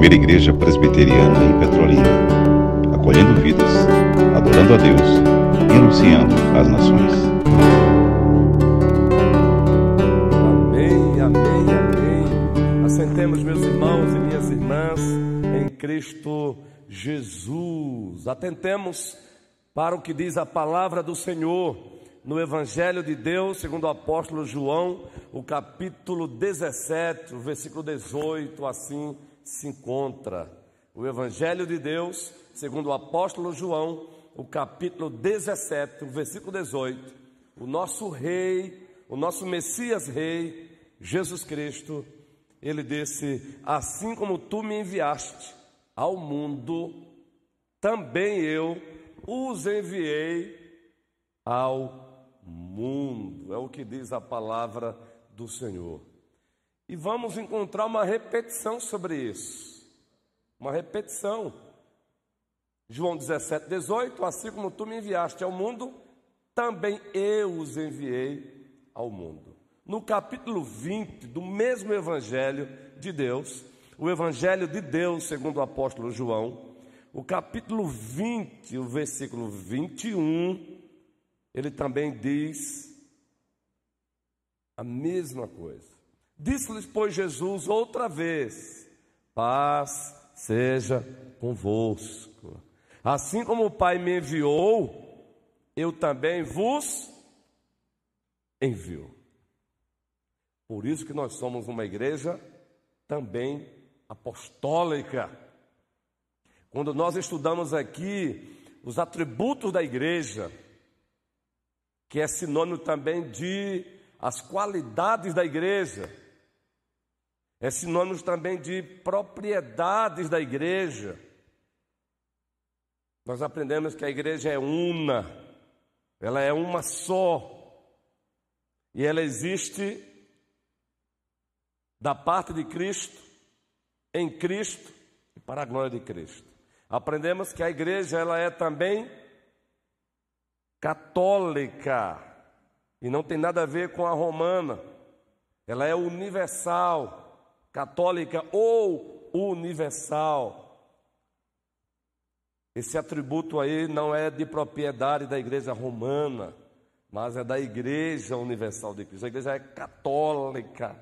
primeira igreja presbiteriana em Petrolina, acolhendo vidas, adorando a Deus e anunciando às nações. Amém, amém, amém. Assentemos, meus irmãos e minhas irmãs, em Cristo Jesus. Atentemos para o que diz a palavra do Senhor no Evangelho de Deus, segundo o apóstolo João, o capítulo 17, o versículo 18, assim se encontra. O Evangelho de Deus, segundo o apóstolo João, o capítulo 17, o versículo 18. O nosso rei, o nosso Messias rei, Jesus Cristo, ele disse: Assim como tu me enviaste ao mundo, também eu os enviei ao mundo. É o que diz a palavra do Senhor. E vamos encontrar uma repetição sobre isso. Uma repetição. João 17, 18: Assim como tu me enviaste ao mundo, também eu os enviei ao mundo. No capítulo 20 do mesmo Evangelho de Deus, o Evangelho de Deus, segundo o apóstolo João, o capítulo 20, o versículo 21, ele também diz a mesma coisa. Disse-lhes, pois, Jesus outra vez: Paz seja convosco. Assim como o Pai me enviou, eu também vos envio. Por isso que nós somos uma igreja também apostólica. Quando nós estudamos aqui os atributos da igreja, que é sinônimo também de as qualidades da igreja, é sinônimo também de propriedades da igreja. Nós aprendemos que a igreja é una, ela é uma só, e ela existe da parte de Cristo, em Cristo e para a glória de Cristo. Aprendemos que a igreja ela é também católica e não tem nada a ver com a romana. Ela é universal, católica ou universal. Esse atributo aí não é de propriedade da igreja romana, mas é da igreja universal de Cristo. A igreja é católica.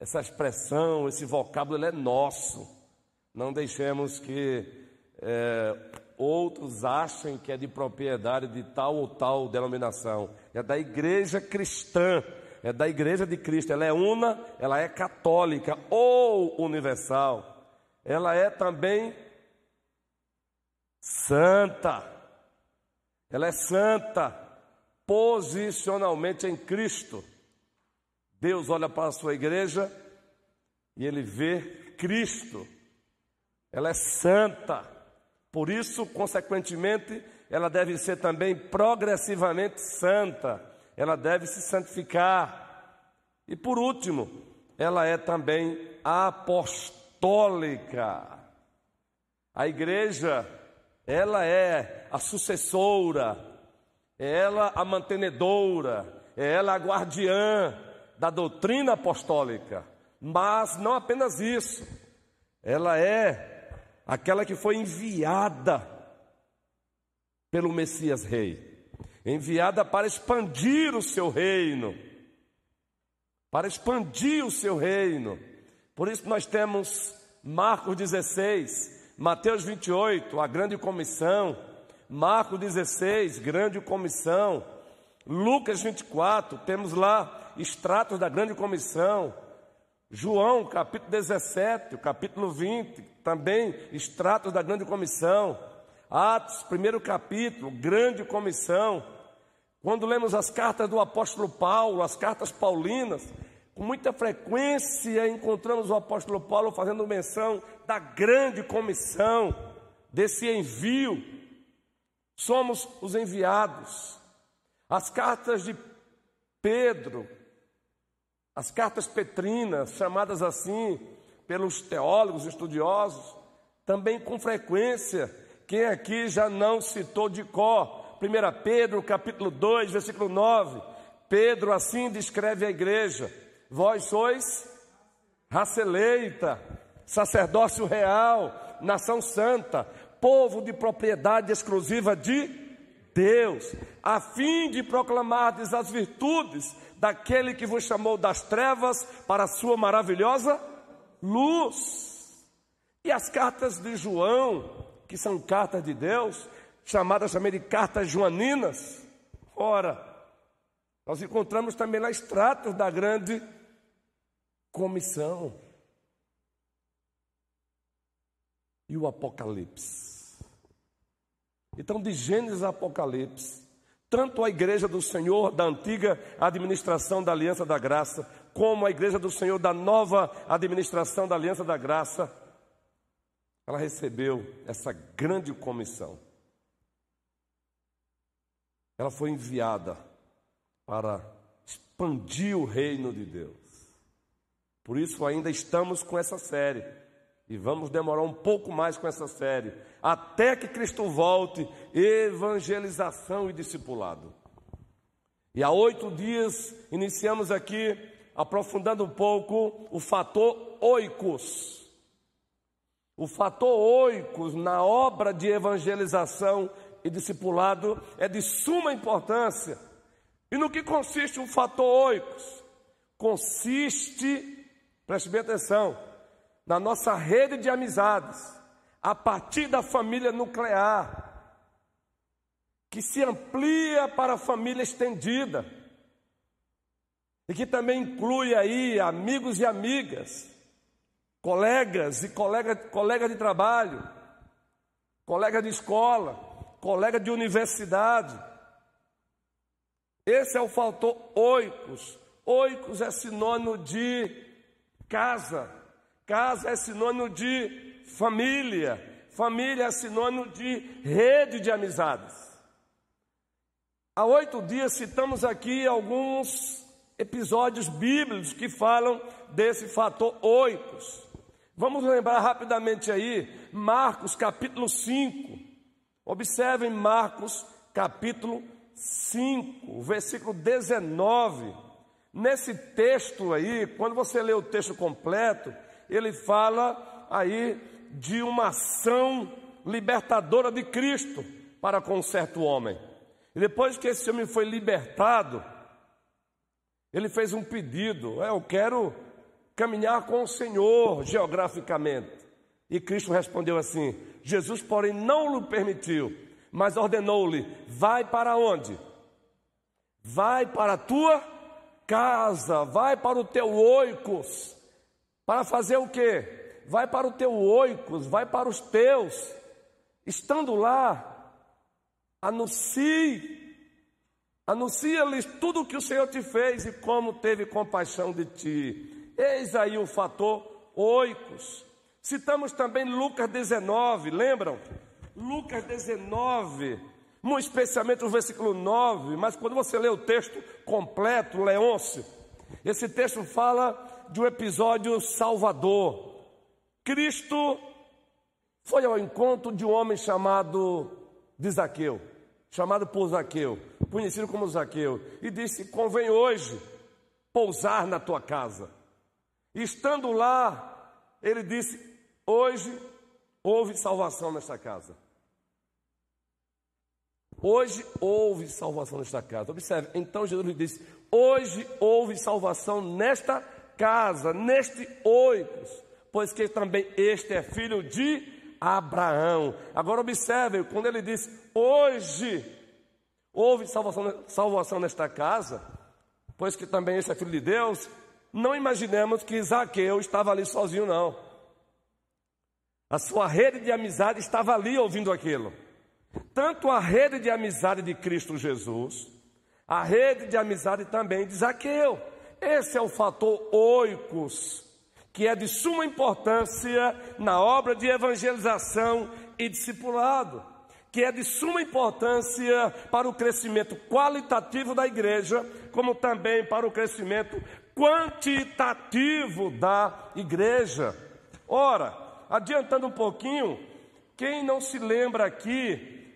Essa expressão, esse vocábulo, é nosso. Não deixemos que é, outros achem que é de propriedade de tal ou tal denominação. É da igreja cristã, é da igreja de Cristo. Ela é una, ela é católica ou universal. Ela é também santa. Ela é santa posicionalmente em Cristo. Deus olha para a sua igreja e ele vê Cristo. Ela é santa. Por isso, consequentemente, ela deve ser também progressivamente santa, ela deve se santificar. E por último, ela é também apostólica. A igreja, ela é a sucessora, é ela a mantenedora, é ela a guardiã da doutrina apostólica. Mas não apenas isso, ela é aquela que foi enviada pelo Messias Rei, enviada para expandir o seu reino, para expandir o seu reino. Por isso nós temos Marcos 16, Mateus 28, a grande comissão, Marcos 16, grande comissão, Lucas 24, temos lá extratos da grande comissão, João, capítulo 17, o capítulo 20, também extratos da grande comissão. Atos, primeiro capítulo, grande comissão. Quando lemos as cartas do apóstolo Paulo, as cartas paulinas, com muita frequência encontramos o apóstolo Paulo fazendo menção da grande comissão, desse envio. Somos os enviados. As cartas de Pedro, as cartas petrinas, chamadas assim pelos teólogos estudiosos, também com frequência, quem aqui já não citou de cor? 1 Pedro, capítulo 2, versículo 9. Pedro assim descreve a igreja: Vós sois raça eleita, sacerdócio real, nação santa, povo de propriedade exclusiva de Deus, a fim de proclamardes as virtudes daquele que vos chamou das trevas para a sua maravilhosa luz. E as cartas de João, que são cartas de Deus, chamadas também de cartas joaninas, ora, nós encontramos também lá extratos da grande comissão. E o Apocalipse. Então, de Gênesis a Apocalipse, tanto a igreja do Senhor da antiga administração da Aliança da Graça, como a igreja do Senhor da nova administração da Aliança da Graça, ela recebeu essa grande comissão. Ela foi enviada para expandir o reino de Deus. Por isso ainda estamos com essa série. E vamos demorar um pouco mais com essa série, até que Cristo volte, evangelização e discipulado. E há oito dias iniciamos aqui, aprofundando um pouco o fator oicos. O fator oicos na obra de evangelização e discipulado é de suma importância. E no que consiste o fator oicos? Consiste, preste bem atenção, na nossa rede de amizades, a partir da família nuclear, que se amplia para a família estendida, e que também inclui aí amigos e amigas, colegas e colegas colega de trabalho, colega de escola, colega de universidade. Esse é o fator oicos. Oicos é sinônimo de casa. Casa é sinônimo de família, família é sinônimo de rede de amizades. Há oito dias citamos aqui alguns episódios bíblicos que falam desse fator oicos. Vamos lembrar rapidamente aí, Marcos capítulo 5. Observem Marcos capítulo 5, versículo 19. Nesse texto aí, quando você lê o texto completo, ele fala aí de uma ação libertadora de Cristo para com um certo homem. E depois que esse homem foi libertado, ele fez um pedido: é, eu quero caminhar com o Senhor geograficamente. E Cristo respondeu assim: Jesus, porém, não lhe permitiu, mas ordenou-lhe: vai para onde? Vai para a tua casa, vai para o teu oicos, para fazer o quê? Vai para o teu oicos, vai para os teus. Estando lá, anuncie, anuncia-lhes tudo o que o Senhor te fez e como teve compaixão de ti. Eis aí o fator oicos. Citamos também Lucas 19, lembram? Lucas 19, muito especialmente o versículo 9, mas quando você lê o texto completo, Leôncio, esse texto fala de um episódio salvador. Cristo foi ao encontro de um homem chamado de Zaqueu, chamado por Zaqueu, conhecido como Zaqueu, e disse: Convém hoje pousar na tua casa. Estando lá, ele disse: Hoje houve salvação nesta casa. Hoje houve salvação nesta casa. Observe, então Jesus lhe disse: Hoje houve salvação nesta casa, neste oicos, pois que também este é filho de Abraão. Agora observe, quando ele diz hoje houve salvação, salvação nesta casa, pois que também este é filho de Deus, não imaginemos que Zaqueu estava ali sozinho, não. A sua rede de amizade estava ali ouvindo aquilo. Tanto a rede de amizade de Cristo Jesus, a rede de amizade também de Zaqueu. Esse é o fator oicos, que é de suma importância na obra de evangelização e discipulado, que é de suma importância para o crescimento qualitativo da igreja, como também para o crescimento quantitativo da igreja. Ora, adiantando um pouquinho, quem não se lembra aqui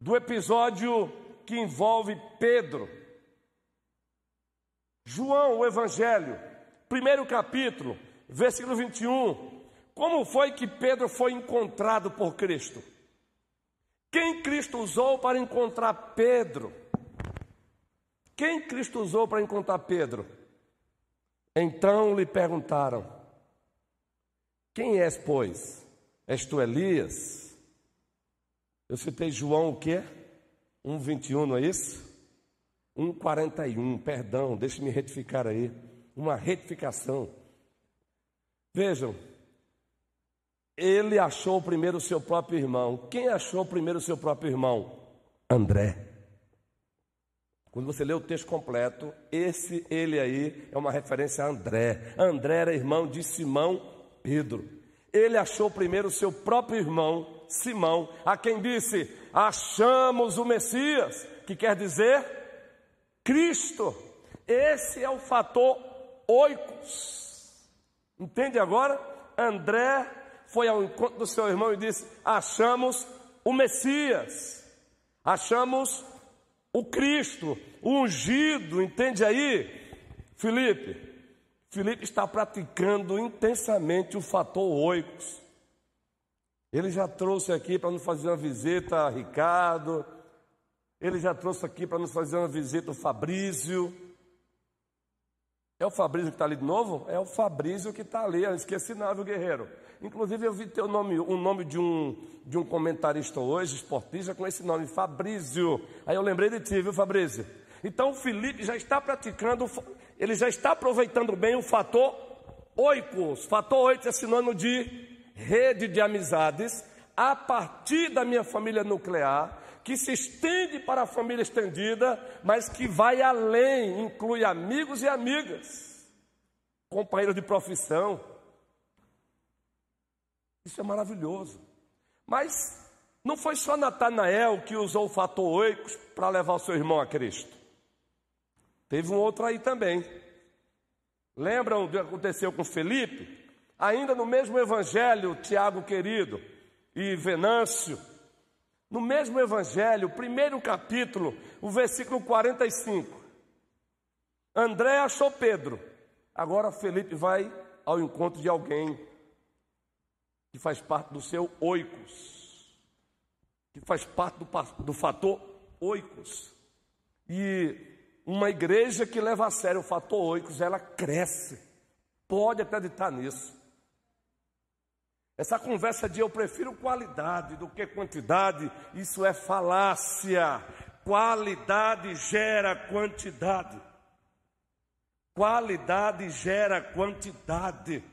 do episódio que envolve Pedro? João, o Evangelho, primeiro capítulo, versículo 21. Como foi que Pedro foi encontrado por Cristo? Quem Cristo usou para encontrar Pedro? Quem Cristo usou para encontrar Pedro? Então lhe perguntaram: Quem és, pois? És tu Elias? Eu citei João o quê? 1,21, não é isso? 1,41, perdão, deixe-me retificar aí. Uma retificação. Vejam, ele achou primeiro o seu próprio irmão. Quem achou primeiro o seu próprio irmão? André. Quando você lê o texto completo, esse ele aí é uma referência a André. André era irmão de Simão Pedro. Ele achou primeiro seu próprio irmão, Simão, a quem disse: Achamos o Messias, que quer dizer Cristo. Esse é o fator oikos. Entende agora? André foi ao encontro do seu irmão e disse: Achamos o Messias, achamos o Cristo, o ungido, entende aí? Felipe, Felipe está praticando intensamente o fator oicos. Ele já trouxe aqui para nos fazer uma visita a Ricardo, ele já trouxe aqui para nos fazer uma visita ao Fabrício. É o Fabrício que está ali de novo? É o Fabrício que está ali, esqueci não, viu, guerreiro? Inclusive eu vi teu nome, o nome de um, de um comentarista hoje, esportista, com esse nome, Fabrício. Aí eu lembrei de ti, viu, Fabrício? Então o Felipe já está praticando, ele já está aproveitando bem o fator oikos. Fator oito é sinônimo de rede de amizades a partir da minha família nuclear, que se estende para a família estendida, mas que vai além, inclui amigos e amigas, companheiros de profissão, isso é maravilhoso. Mas não foi só Natanael que usou o fator oicos para levar o seu irmão a Cristo. Teve um outro aí também. Lembram do que aconteceu com Felipe? Ainda no mesmo evangelho, Tiago querido e Venâncio, no mesmo evangelho, primeiro capítulo, o versículo 45. André achou Pedro. Agora Felipe vai ao encontro de alguém que faz parte do seu oicos, que faz parte do, do fator oicos. E uma igreja que leva a sério o fator oicos, ela cresce. Pode acreditar nisso. Essa conversa de eu prefiro qualidade do que quantidade, isso é falácia. Qualidade gera quantidade. Qualidade gera quantidade.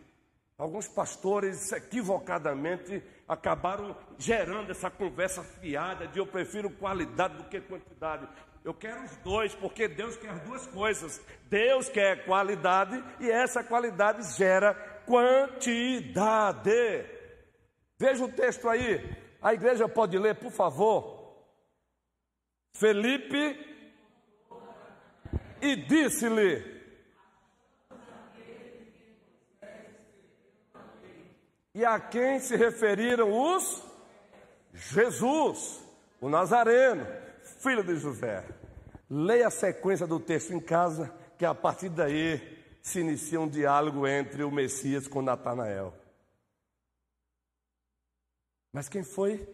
Alguns pastores equivocadamente acabaram gerando essa conversa fiada de eu prefiro qualidade do que quantidade. Eu quero os dois, porque Deus quer duas coisas. Deus quer qualidade e essa qualidade gera quantidade. Veja o texto aí. A igreja pode ler, por favor. Felipe e disse-lhe: E a quem se referiram os? Jesus, o Nazareno, filho de José. Leia a sequência do texto em casa, que a partir daí se inicia um diálogo entre o Messias com Natanael. Mas quem foi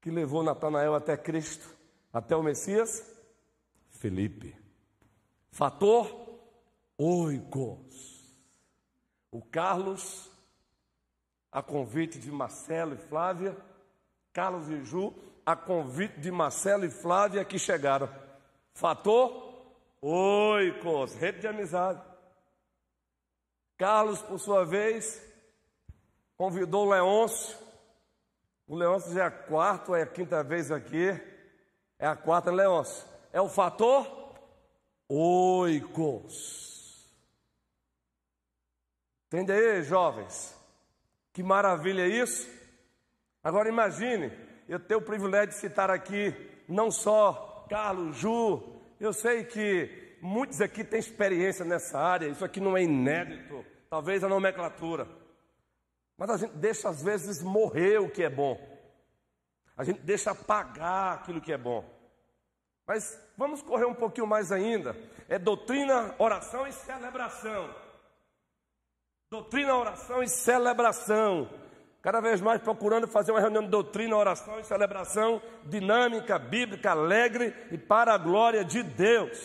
que levou Natanael até Cristo, até o Messias? Felipe. Fator oigos. O Carlos a convite de Marcelo e Flávia, Carlos e Ju, a convite de Marcelo e Flávia que chegaram. Fator oicos, rede de amizade. Carlos, por sua vez, convidou Leôncio. O Leôncio já é a quarta ou é a quinta vez aqui. É a quarta, Leôncio. É o fator oicos. Entende aí, jovens? Que maravilha isso! Agora imagine, eu tenho o privilégio de citar aqui não só Carlos, Ju, eu sei que muitos aqui têm experiência nessa área, isso aqui não é inédito, talvez a nomenclatura. Mas a gente deixa às vezes morrer o que é bom. A gente deixa apagar aquilo que é bom. Mas vamos correr um pouquinho mais ainda. É doutrina, oração e celebração. Doutrina, oração e celebração. Cada vez mais procurando fazer uma reunião de doutrina, oração e celebração dinâmica, bíblica, alegre e para a glória de Deus.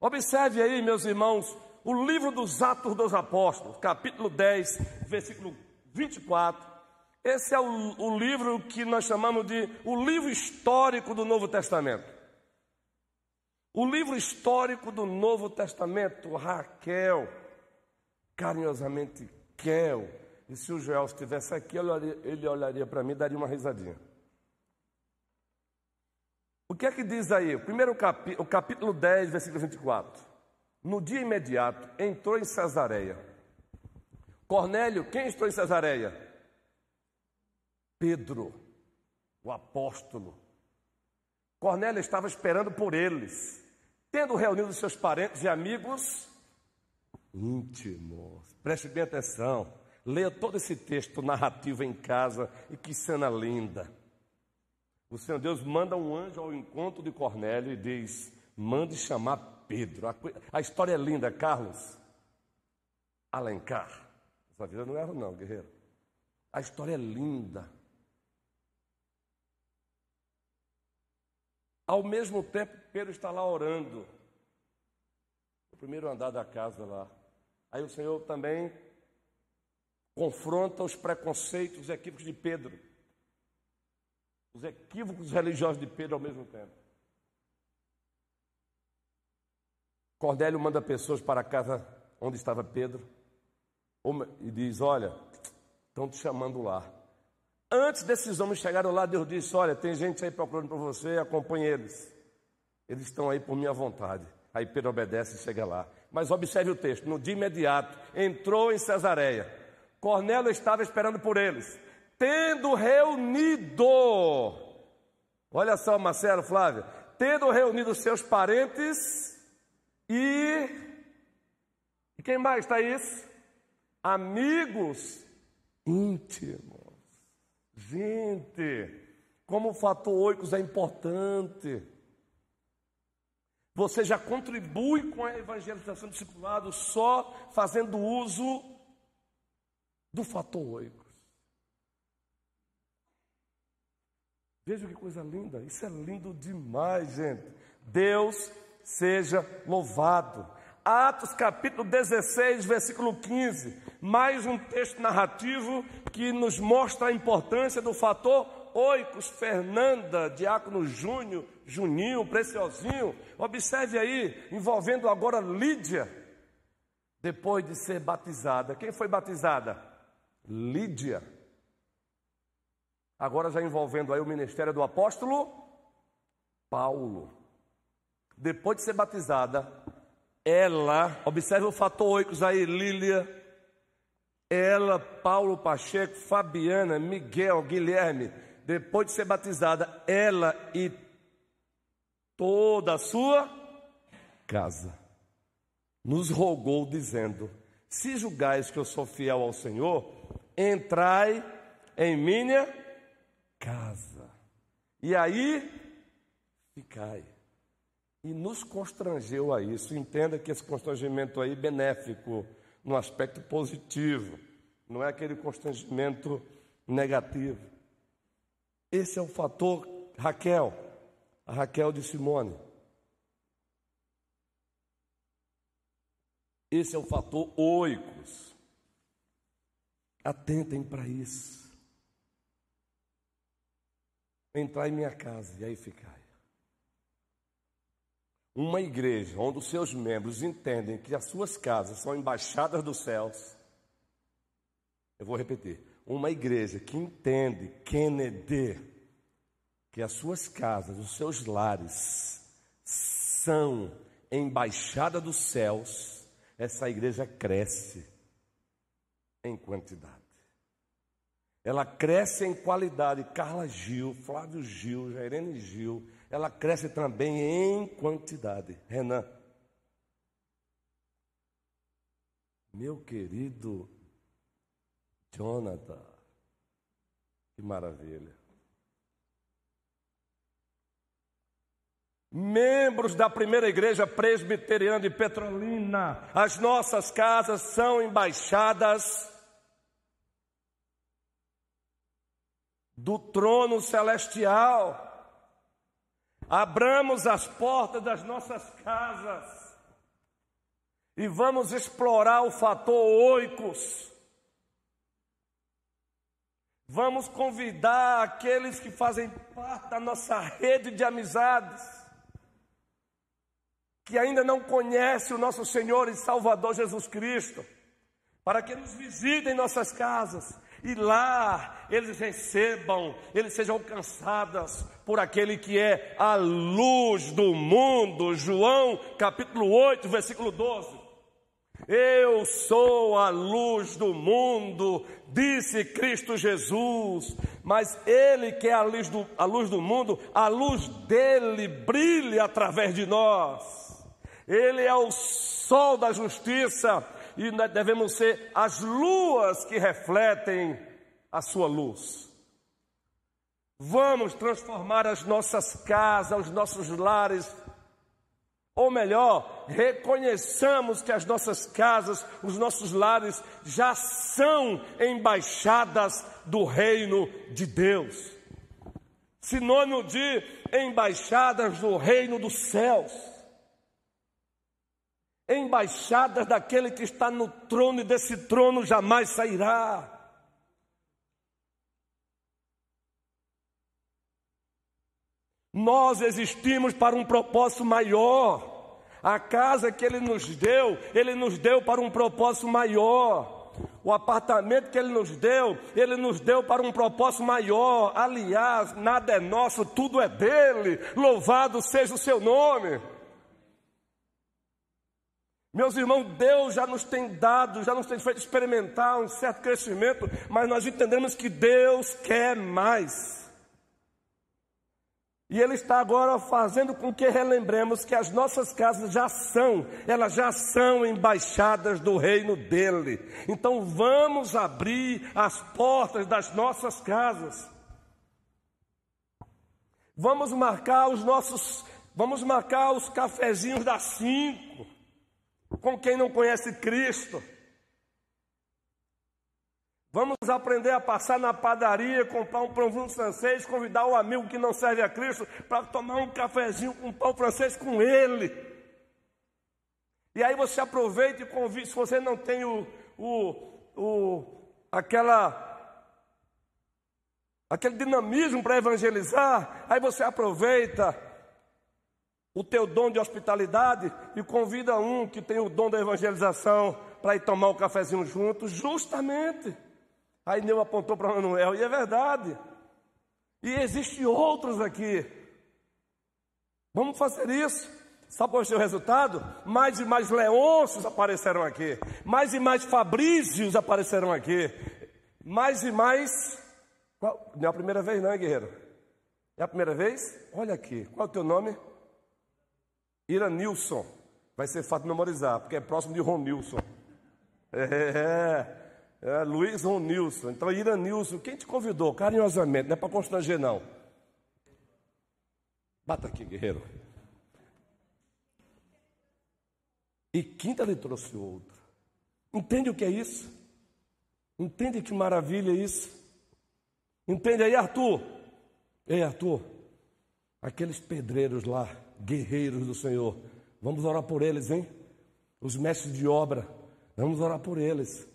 Observe aí, meus irmãos, o livro dos Atos dos Apóstolos, capítulo 10, versículo 24. Esse é o, o livro que nós chamamos de o livro histórico do Novo Testamento. O livro histórico do Novo Testamento, Raquel carinhosamente Kel. E se o Joel estivesse aqui, ele olharia, para mim e daria uma risadinha. O que é que diz aí? Primeiro capítulo, o capítulo 10, versículo 24. No dia imediato, entrou em Cesareia. Cornélio, quem entrou em Cesareia? Pedro, o apóstolo. Cornélio estava esperando por eles. Tendo reunido seus parentes e amigos, íntimos. Preste bem atenção. Leia todo esse texto narrativo em casa e que cena linda. O Senhor Deus manda um anjo ao encontro de Cornélio e diz: mande chamar Pedro. A, história é linda, Carlos. Alencar. Essa vida não erro, não, guerreiro. A história é linda. Ao mesmo tempo, Pedro está lá orando. No primeiro andar da casa lá. Aí o Senhor também confronta os preconceitos, os equívocos de Pedro. Os equívocos religiosos de Pedro ao mesmo tempo. Cornélio manda pessoas para a casa onde estava Pedro e diz: Olha, estão te chamando lá. Antes desses homens chegarem lá, Deus disse: Olha, tem gente aí procurando por você, acompanhe eles. Eles estão aí por minha vontade. Aí Pedro obedece e chega lá. Mas observe o texto: no dia imediato, entrou em Cesareia. Cornélio estava esperando por eles, tendo reunido. Olha só, Marcelo, Flávio, tendo reunido seus parentes e. E quem mais está isso? Amigos íntimos. Gente, como o fator oicos é importante. Você já contribui com a evangelização discipulado só fazendo uso do fator oicos. Veja que coisa linda, isso é lindo demais, gente. Deus seja louvado. Atos capítulo 16, versículo 15, mais um texto narrativo que nos mostra a importância do fator Oicos, Fernanda, Diácono Júnior, Juninho, Preciosinho. Observe aí, envolvendo agora Lídia, depois de ser batizada. Quem foi batizada? Lídia. Agora já envolvendo aí o ministério do apóstolo Paulo. Depois de ser batizada, ela, observe o fator oicos aí, Lília, ela, Paulo Pacheco, Fabiana, Miguel, Guilherme, depois de ser batizada, ela e toda a sua casa, nos rogou, dizendo: Se julgais que eu sou fiel ao Senhor, entrai em minha casa, e aí ficai. E nos constrangeu a isso. Entenda que esse constrangimento aí é benéfico, no aspecto positivo, não é aquele constrangimento negativo. Esse é o fator Raquel, a Raquel de Simone. Esse é o fator oicos. Atentem para isso. Entrar em minha casa e aí ficar. Uma igreja onde os seus membros entendem que as suas casas são embaixadas dos céus. Eu vou repetir uma igreja que entende, Kennedy, que as suas casas, os seus lares são embaixada dos céus, essa igreja cresce em quantidade. Ela cresce em qualidade. Carla Gil, Flávio Gil, Jairene Gil, ela cresce também em quantidade. Renan. Meu querido Jonathan, que maravilha. membros da primeira igreja presbiteriana de Petrolina, as nossas casas são embaixadas do trono celestial. Abramos as portas das nossas casas e vamos explorar o fator oicos. Vamos convidar aqueles que fazem parte da nossa rede de amizades, que ainda não conhecem o nosso Senhor e Salvador Jesus Cristo, para que nos visitem nossas casas e lá eles recebam, eles sejam alcançados por aquele que é a luz do mundo. João capítulo 8, versículo 12. Eu sou a luz do mundo, disse Cristo Jesus, mas Ele que é a luz, do, a luz do mundo, a luz dele brilha através de nós. Ele é o sol da justiça e nós devemos ser as luas que refletem a sua luz. Vamos transformar as nossas casas, os nossos lares, ou melhor, reconheçamos que as nossas casas, os nossos lares já são embaixadas do reino de Deus. Sinônimo de embaixadas do reino dos céus embaixadas daquele que está no trono e desse trono jamais sairá. Nós existimos para um propósito maior. A casa que Ele nos deu, Ele nos deu para um propósito maior. O apartamento que Ele nos deu, Ele nos deu para um propósito maior. Aliás, nada é nosso, tudo é dele. Louvado seja o seu nome. Meus irmãos, Deus já nos tem dado, já nos tem feito experimentar um certo crescimento, mas nós entendemos que Deus quer mais. E Ele está agora fazendo com que relembremos que as nossas casas já são, elas já são embaixadas do reino dEle. Então vamos abrir as portas das nossas casas. Vamos marcar os nossos, vamos marcar os cafezinhos das cinco com quem não conhece Cristo. Vamos aprender a passar na padaria, comprar um pãozinho francês, convidar um amigo que não serve a Cristo para tomar um cafezinho com um pão francês com ele. E aí você aproveita e convida, se você não tem o, o, o aquela aquele dinamismo para evangelizar, aí você aproveita o teu dom de hospitalidade e convida um que tem o dom da evangelização para ir tomar um cafezinho junto, justamente. Aí Neu apontou para Manuel, e é verdade. E existem outros aqui. Vamos fazer isso. Sabe qual é o resultado? Mais e mais Leôncios aparecerão aqui. Mais e mais Fabrícios aparecerão aqui. Mais e mais. Qual? Não é a primeira vez, não, é, guerreiro? É a primeira vez? Olha aqui. Qual é o teu nome? Iranilson. Vai ser fácil memorizar, porque é próximo de Ronilson. É, é, Luiz Ronilson. Então, Iranilson, quem te convidou? Carinhosamente, não é para constranger, não. Bata aqui, guerreiro. E quinta lhe trouxe outro. Entende o que é isso? Entende que maravilha é isso? Entende aí, Arthur? Ei, Arthur, aqueles pedreiros lá guerreiros do Senhor. Vamos orar por eles, hein? Os mestres de obra, vamos orar por eles.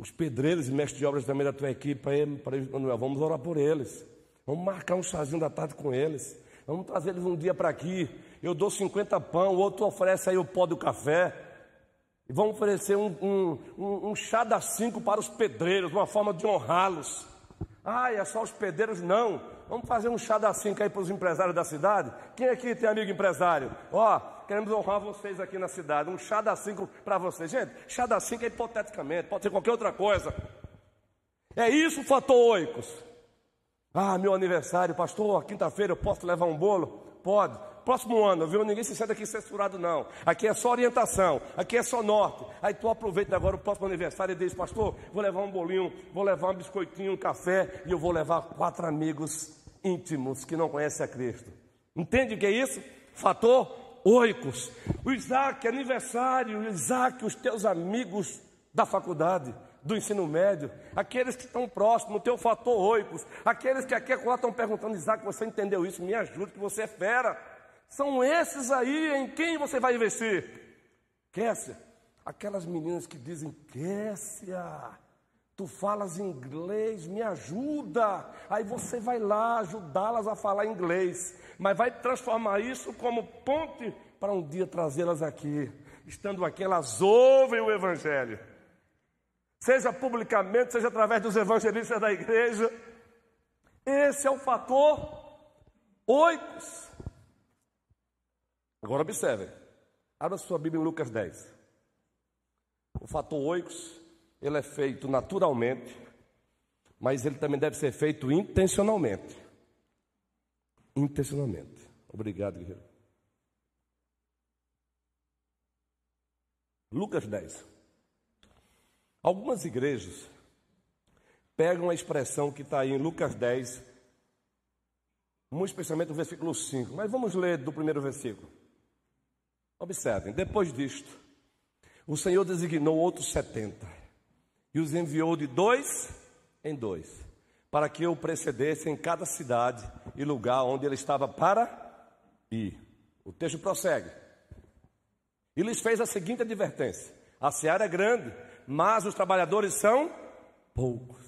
Os pedreiros e mestres de obras também da tua equipe, para Manuel, vamos orar por eles. Vamos marcar um chazinho da tarde com eles. Vamos trazer eles um dia para aqui. Eu dou 50 pão, o outro oferece aí o pó do café. E vamos oferecer um, um, um, um chá das cinco para os pedreiros, uma forma de honrá-los. Ah, é só os pedreiros? Não. Vamos fazer um chá da cinco aí para os empresários da cidade? Quem aqui tem amigo empresário? Ó, queremos honrar vocês aqui na cidade. Um chá da cinco para vocês. Gente, chá da cinco é hipoteticamente, pode ser qualquer outra coisa. É isso fator oicos. Ah, meu aniversário, pastor, quinta-feira eu posso levar um bolo? Pode. Próximo ano, viu? Ninguém se senta aqui censurado, não. Aqui é só orientação, aqui é só norte. Aí tu aproveita agora o próximo aniversário e diz, pastor, vou levar um bolinho, vou levar um biscoitinho, um café e eu vou levar quatro amigos íntimos que não conhecem a Cristo. Entende o que é isso? Fator oicos. O Isaac, aniversário, Isaac, os teus amigos da faculdade, do ensino médio, aqueles que estão próximos, o teu fator oicos, aqueles que aqui agora estão perguntando, Isaac, você entendeu isso? Me ajude, que você é fera. São esses aí em quem você vai investir. Kessia, aquelas meninas que dizem, Kessia, tu falas inglês, me ajuda. Aí você vai lá ajudá-las a falar inglês, mas vai transformar isso como ponte para um dia trazê-las aqui. Estando aqui, elas ouvem o Evangelho seja publicamente, seja através dos evangelistas da igreja. Esse é o fator oito. Agora observe, abra sua Bíblia em Lucas 10. O fator oicos, ele é feito naturalmente, mas ele também deve ser feito intencionalmente. Intencionalmente. Obrigado, guerreiro. Lucas 10. Algumas igrejas pegam a expressão que está aí em Lucas 10, muito especialmente no versículo 5, mas vamos ler do primeiro versículo. Observem, depois disto, o Senhor designou outros setenta e os enviou de dois em dois, para que o precedesse em cada cidade e lugar onde ele estava para ir. O texto prossegue. E lhes fez a seguinte advertência: a seara é grande mas os trabalhadores são poucos.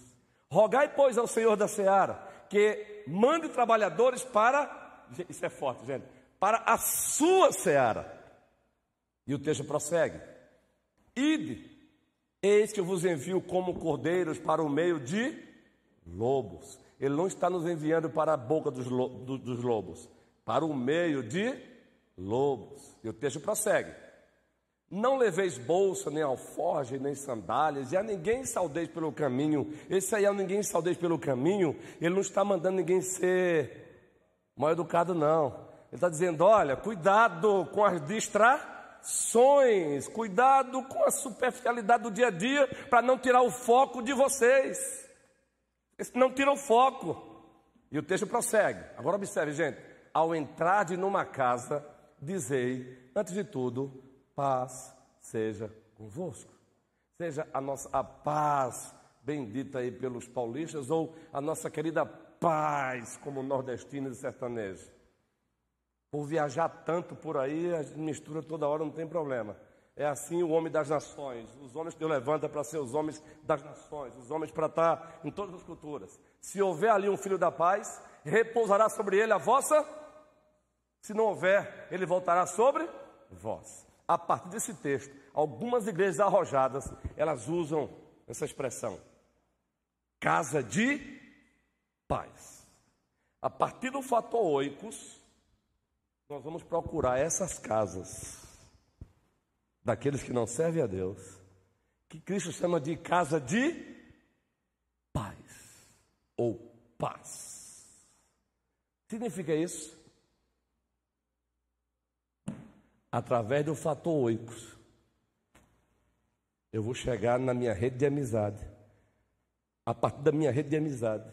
Rogai, pois, ao Senhor da seara que mande trabalhadores para, isso é forte, gente, para a sua seara. E o texto prossegue: Ide, eis que eu vos envio como cordeiros para o meio de lobos. Ele não está nos enviando para a boca dos, dos lobos, para o meio de lobos. E o texto prossegue: não leveis bolsa, nem alforje, nem sandálias, e a ninguém saudeis pelo caminho. Esse aí é ninguém saudeis pelo caminho, ele não está mandando ninguém ser mal educado, não. Ele está dizendo: olha, cuidado com as distrações, cuidado com a superficialidade do dia a dia, para não tirar o foco de vocês. Esse não tira o foco. E o texto prossegue. Agora observe, gente. Ao entrar de numa casa, dizei, antes de tudo, paz seja convosco. Seja a nossa a paz bendita aí pelos paulistas ou a nossa querida paz como nordestinos e sertanejos. Por viajar tanto por aí, mistura toda hora, não tem problema. É assim o homem das nações. Os homens que Deus levanta para ser os homens das nações, os homens para estar em todas as culturas. Se houver ali um filho da paz, repousará sobre ele a vossa. Se não houver, ele voltará sobre vós a partir desse texto, algumas igrejas arrojadas, elas usam essa expressão, casa de paz. A partir do fator oicos, nós vamos procurar essas casas daqueles que não servem a Deus, que Cristo chama de casa de paz ou paz. Significa isso? através do fator oicos, eu vou chegar na minha rede de amizade. A partir da minha rede de amizade,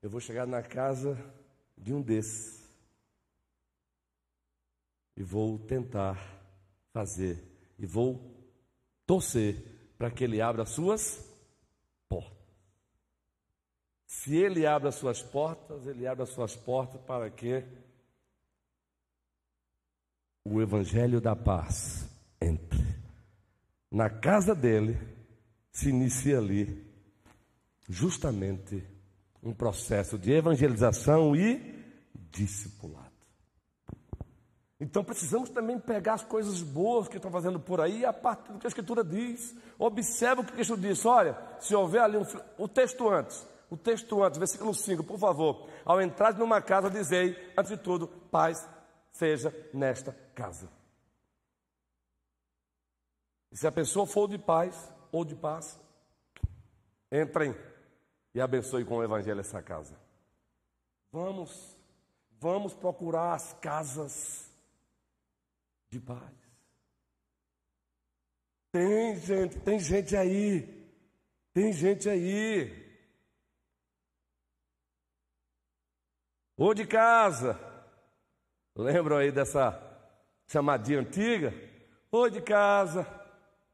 eu vou chegar na casa de um desses e vou tentar fazer e vou torcer para que ele abra as suas portas. Se ele abre as suas portas, ele abre as suas portas para que o evangelho da paz entre. Na casa dele se inicia ali justamente um processo de evangelização e discipulado. Então precisamos também pegar as coisas boas que estão fazendo por aí, a partir do que a Escritura diz. Observe o que Cristo disse. Olha, se houver ali um. O texto antes, o texto antes, versículo 5, por favor. Ao entrar numa casa, dizei, antes de tudo, paz seja nesta casa. E se a pessoa for de paz ou de paz, entrem e abençoe com o Evangelho essa casa. Vamos, vamos procurar as casas de paz. Tem gente, tem gente aí, tem gente aí. Ou de casa, Lembram aí dessa chamadinha antiga? Oi de casa,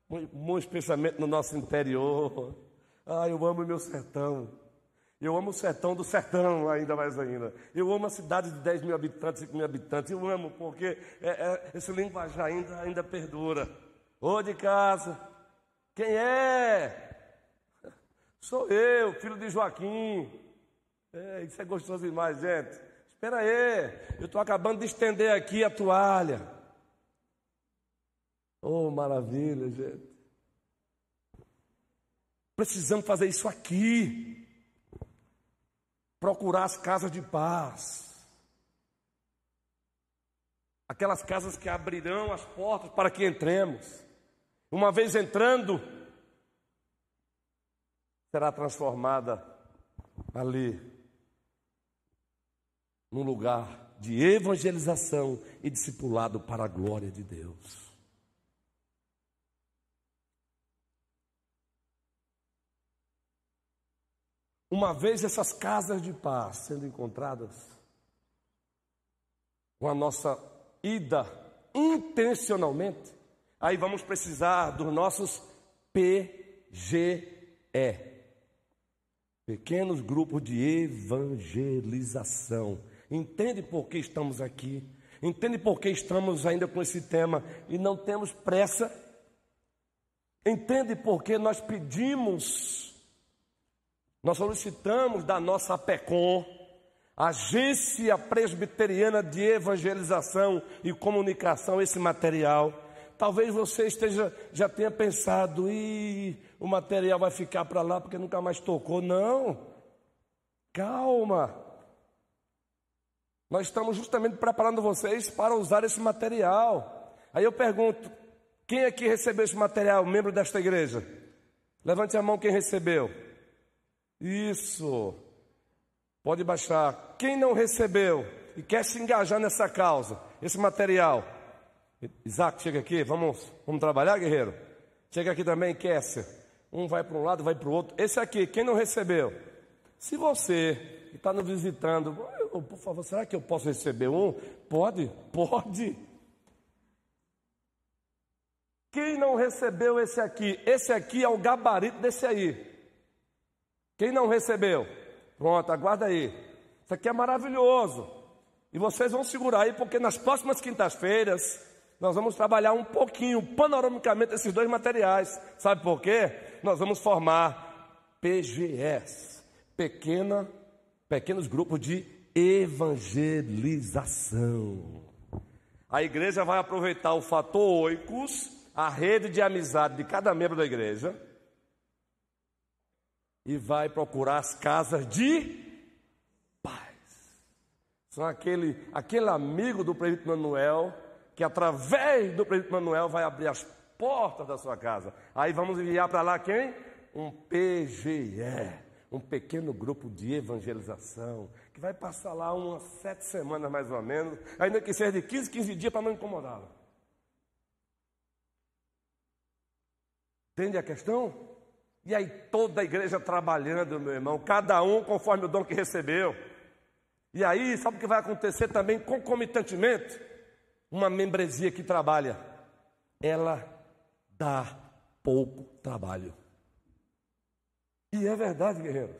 muitos pensamentos no nosso interior. Ah, eu amo meu sertão. Eu amo o sertão do sertão, ainda mais ainda. Eu amo a cidade de 10 mil habitantes, 5 mil habitantes. Eu amo, porque é, é, esse linguajar ainda, ainda perdura. Ô de casa, quem é? Sou eu, filho de Joaquim. É, isso é gostoso demais, gente. Espera aí, eu estou acabando de estender aqui a toalha. Oh, maravilha, gente. Precisamos fazer isso aqui. Procurar as casas de paz. Aquelas casas que abrirão as portas para que entremos. Uma vez entrando, será transformada ali num lugar de evangelização e discipulado para a glória de Deus. Uma vez essas casas de paz sendo encontradas, com a nossa ida intencionalmente, aí vamos precisar dos nossos PGE pequenos grupos de evangelização. Entende por que estamos aqui? Entende por que estamos ainda com esse tema e não temos pressa? Entende por que nós pedimos, nós solicitamos da nossa PECOM, Agência Presbiteriana de Evangelização e Comunicação, esse material? Talvez você esteja, já tenha pensado, e o material vai ficar para lá porque nunca mais tocou. Não, calma. Nós estamos justamente preparando vocês para usar esse material. Aí eu pergunto: quem aqui recebeu esse material, membro desta igreja? Levante a mão quem recebeu. Isso. Pode baixar. Quem não recebeu e quer se engajar nessa causa, esse material, Isaac, chega aqui, vamos, vamos trabalhar, guerreiro? Chega aqui também, Kessia. Um vai para um lado, vai para o outro. Esse aqui, quem não recebeu? Se você está nos visitando, por favor, será que eu posso receber um? Pode? Pode. Quem não recebeu esse aqui? Esse aqui é o gabarito desse aí. Quem não recebeu? Pronto, aguarda aí. Isso aqui é maravilhoso. E vocês vão segurar aí, porque nas próximas quintas-feiras nós vamos trabalhar um pouquinho, panoramicamente, esses dois materiais. Sabe por quê? Nós vamos formar PGS pequena, pequenos grupos de evangelização. A igreja vai aproveitar o fator oicos, a rede de amizade de cada membro da igreja, e vai procurar as casas de paz. São aquele, aquele amigo do prefeito Manuel que através do presidente Manuel vai abrir as portas da sua casa. Aí vamos enviar para lá quem? Um PGE, um pequeno grupo de evangelização, que vai passar lá umas sete semanas mais ou menos, ainda que seja de 15, 15 dias para não incomodá-la. Entende a questão? E aí toda a igreja trabalhando, meu irmão, cada um conforme o dom que recebeu. E aí, sabe o que vai acontecer também concomitantemente? uma membresia que trabalha, ela dá pouco trabalho. E é verdade, guerreiro.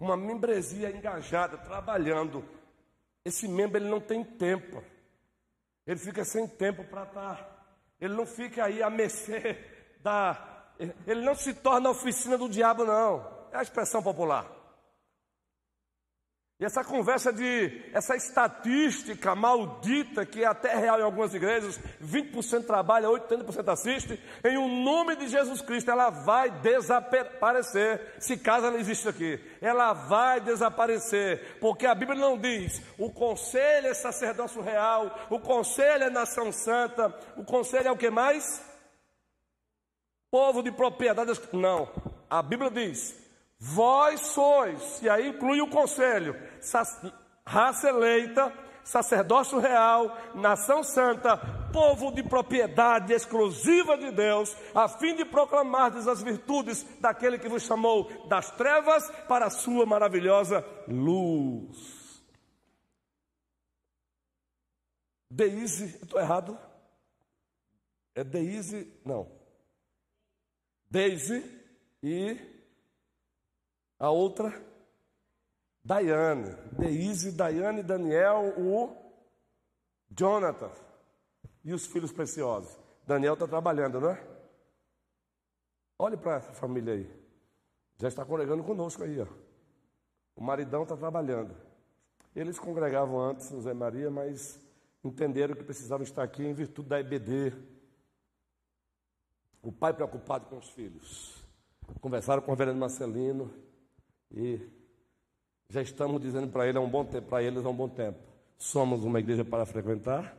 Uma membresia engajada, trabalhando, esse membro ele não tem tempo. Ele fica sem tempo para estar. Tá, ele não fica aí a mercê da. Ele não se torna a oficina do diabo, não. É a expressão popular. E essa conversa de, essa estatística maldita que é até real em algumas igrejas, 20% trabalha, 80% assiste, em o um nome de Jesus Cristo, ela vai desaparecer, se caso ela existe aqui. Ela vai desaparecer, porque a Bíblia não diz, o conselho é sacerdócio real, o conselho é nação santa, o conselho é o que mais? Povo de propriedade. Não, a Bíblia diz, Vós sois, e aí inclui o conselho, raça eleita, sacerdócio real, nação santa, povo de propriedade exclusiva de Deus, a fim de proclamar as virtudes daquele que vos chamou das trevas para a sua maravilhosa luz. Deise, estou errado? É Deise, não. Deise e a outra, Daiane. Deise, Daiane, Daniel, o Jonathan e os filhos preciosos. Daniel está trabalhando, não é? Olhe para essa família aí. Já está congregando conosco aí, ó. O maridão está trabalhando. Eles congregavam antes no Zé Maria, mas entenderam que precisavam estar aqui em virtude da EBD. O pai preocupado com os filhos. Conversaram com o vereador Marcelino e já estamos dizendo para ele há um bom tempo, para eles há um bom tempo. Somos uma igreja para frequentar,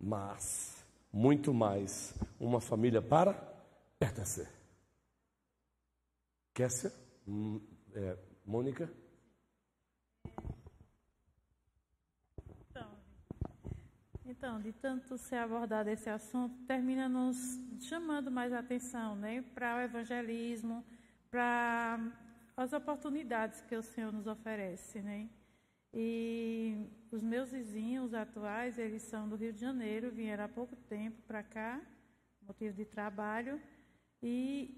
mas muito mais uma família para pertencer. Kessia, hum, é, Mônica. Então, de tanto ser abordado esse assunto, termina nos chamando mais atenção né, para o evangelismo, para as oportunidades que o Senhor nos oferece. Né? E os meus vizinhos atuais, eles são do Rio de Janeiro, vieram há pouco tempo para cá, motivo de trabalho, e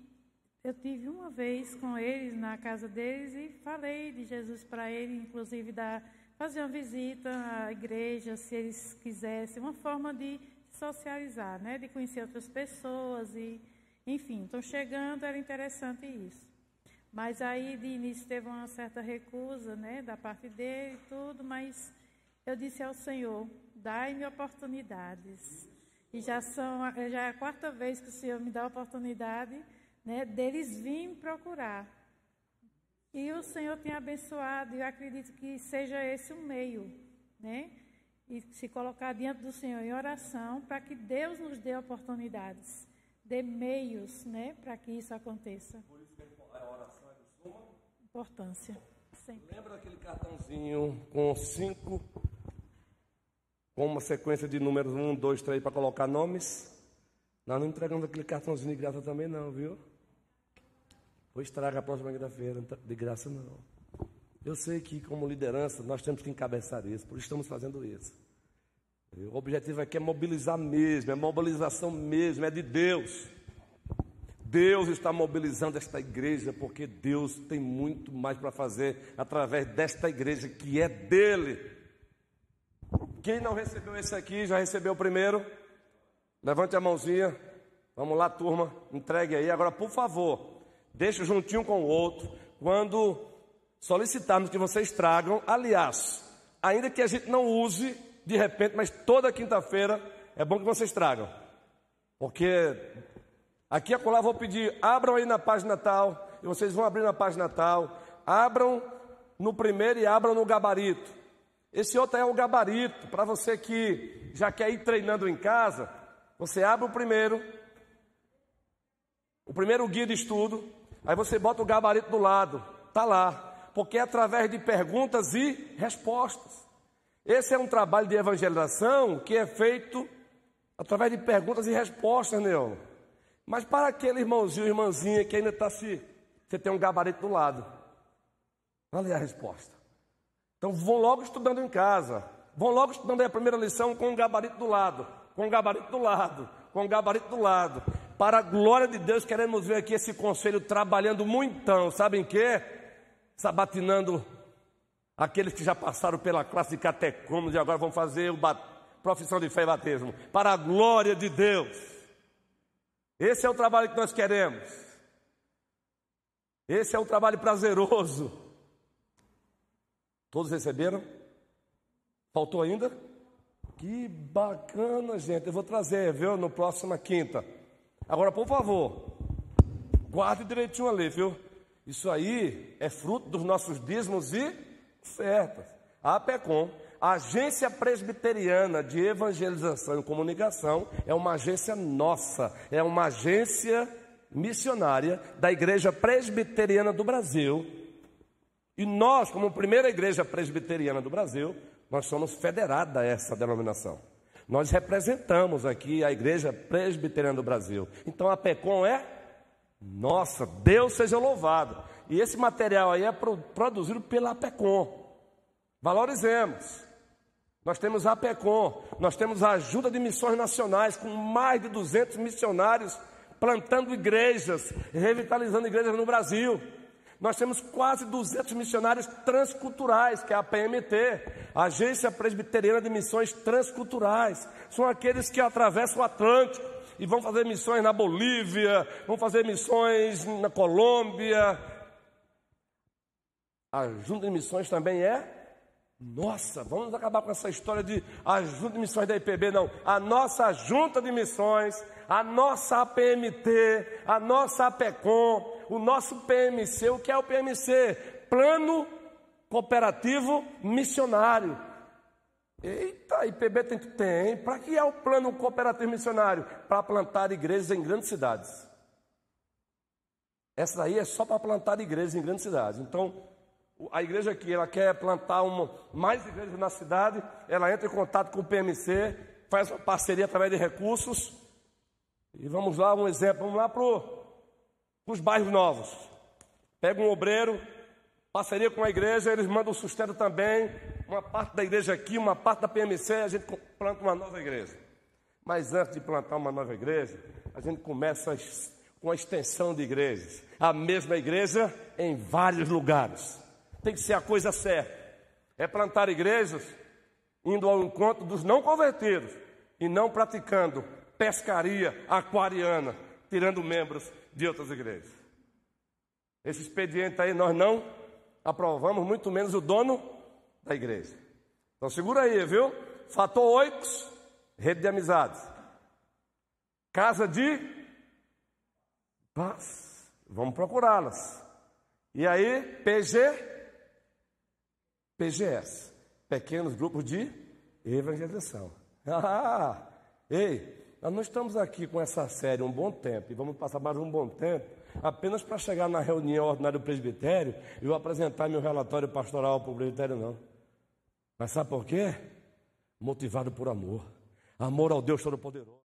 eu tive uma vez com eles na casa deles e falei de Jesus para eles, inclusive da fazer uma visita à igreja, se eles quisessem, uma forma de socializar, né, de conhecer outras pessoas e, enfim, estão chegando, era interessante isso. Mas aí de início teve uma certa recusa, né, da parte dele e tudo, mas eu disse ao Senhor, dai-me oportunidades. E já são, já é a quarta vez que o Senhor me dá a oportunidade, né, deles virem procurar. E o Senhor tem abençoado, e eu acredito que seja esse o meio, né? E se colocar diante do Senhor em oração para que Deus nos dê oportunidades, dê meios, né, para que isso aconteça. Por isso que a oração é de suma importância. Sempre. Lembra aquele cartãozinho com cinco, com uma sequência de números um, dois, três para colocar nomes? Nós não entregamos aquele cartãozinho de graça também não, viu? Ou estraga a próxima quinta-feira, de graça não. Eu sei que, como liderança, nós temos que encabeçar isso, por isso estamos fazendo isso. O objetivo aqui é mobilizar mesmo, é mobilização mesmo, é de Deus. Deus está mobilizando esta igreja, porque Deus tem muito mais para fazer através desta igreja que é dele. Quem não recebeu esse aqui, já recebeu o primeiro? Levante a mãozinha. Vamos lá, turma. Entregue aí. Agora, por favor, deixa juntinho com o outro. Quando solicitarmos que vocês tragam, aliás, ainda que a gente não use de repente, mas toda quinta-feira é bom que vocês tragam. Porque aqui a colar vou pedir, abram aí na página tal, e vocês vão abrir na página tal, abram no primeiro e abram no gabarito. Esse outro é o gabarito, para você que já quer ir treinando em casa, você abre o primeiro, o primeiro guia de estudo, Aí você bota o gabarito do lado, tá lá, porque é através de perguntas e respostas. Esse é um trabalho de evangelização que é feito através de perguntas e respostas, Neon. Mas para aquele irmãozinho, irmãzinha que ainda está se. Você tem um gabarito do lado. Olha é a resposta. Então vão logo estudando em casa. Vão logo estudando a primeira lição com o gabarito do lado. Com o gabarito do lado. Com o gabarito do lado. Para a glória de Deus, queremos ver aqui esse conselho trabalhando muitão, sabem que? Sabatinando aqueles que já passaram pela classe de catecúmenos e agora vão fazer o profissão de fé e batismo. Para a glória de Deus. Esse é o trabalho que nós queremos. Esse é o trabalho prazeroso. Todos receberam? Faltou ainda? Que bacana, gente. Eu vou trazer, viu, no próxima quinta. Agora, por favor, guarde direitinho ali, viu? Isso aí é fruto dos nossos dízimos e ofertas. A APECOM, a Agência Presbiteriana de Evangelização e Comunicação, é uma agência nossa, é uma agência missionária da Igreja Presbiteriana do Brasil. E nós, como primeira igreja presbiteriana do Brasil, nós somos federados a essa denominação. Nós representamos aqui a Igreja Presbiteriana do Brasil. Então a PECOM é nossa, Deus seja louvado. E esse material aí é produzido pela PECOM. Valorizemos. Nós temos a PECOM, nós temos a Ajuda de Missões Nacionais, com mais de 200 missionários plantando igrejas, revitalizando igrejas no Brasil. Nós temos quase 200 missionários transculturais, que é a PMT, a Agência Presbiteriana de Missões Transculturais. São aqueles que atravessam o Atlântico e vão fazer missões na Bolívia, vão fazer missões na Colômbia. A Junta de Missões também é nossa, vamos acabar com essa história de ajuda de missões da IPB, não. A nossa junta de missões, a nossa APMT, a nossa APECOM, o nosso PMC. O que é o PMC? Plano Cooperativo Missionário. Eita, IPB tem, tem. Para que é o plano cooperativo missionário? Para plantar igrejas em grandes cidades. Essa daí é só para plantar igrejas em grandes cidades. Então, a igreja aqui, ela quer plantar uma, mais igrejas na cidade, ela entra em contato com o PMC, faz uma parceria através de recursos. E vamos lá, um exemplo, vamos lá para os bairros novos. Pega um obreiro, parceria com a igreja, eles mandam sustento também, uma parte da igreja aqui, uma parte da PMC, a gente planta uma nova igreja. Mas antes de plantar uma nova igreja, a gente começa com a extensão de igrejas. A mesma igreja em vários lugares tem que ser a coisa certa. É plantar igrejas indo ao encontro dos não convertidos e não praticando pescaria aquariana, tirando membros de outras igrejas. Esse expediente aí nós não aprovamos, muito menos o dono da igreja. Então segura aí, viu? Fator oicos, rede de amizades. Casa de paz. Vamos procurá-las. E aí, PG PGS, pequenos grupos de evangelização. Ah, ei, nós não estamos aqui com essa série um bom tempo e vamos passar mais um bom tempo apenas para chegar na reunião ordinária do presbitério e eu apresentar meu relatório pastoral para o presbitério, não. Mas sabe por quê? Motivado por amor. Amor ao Deus Todo-Poderoso.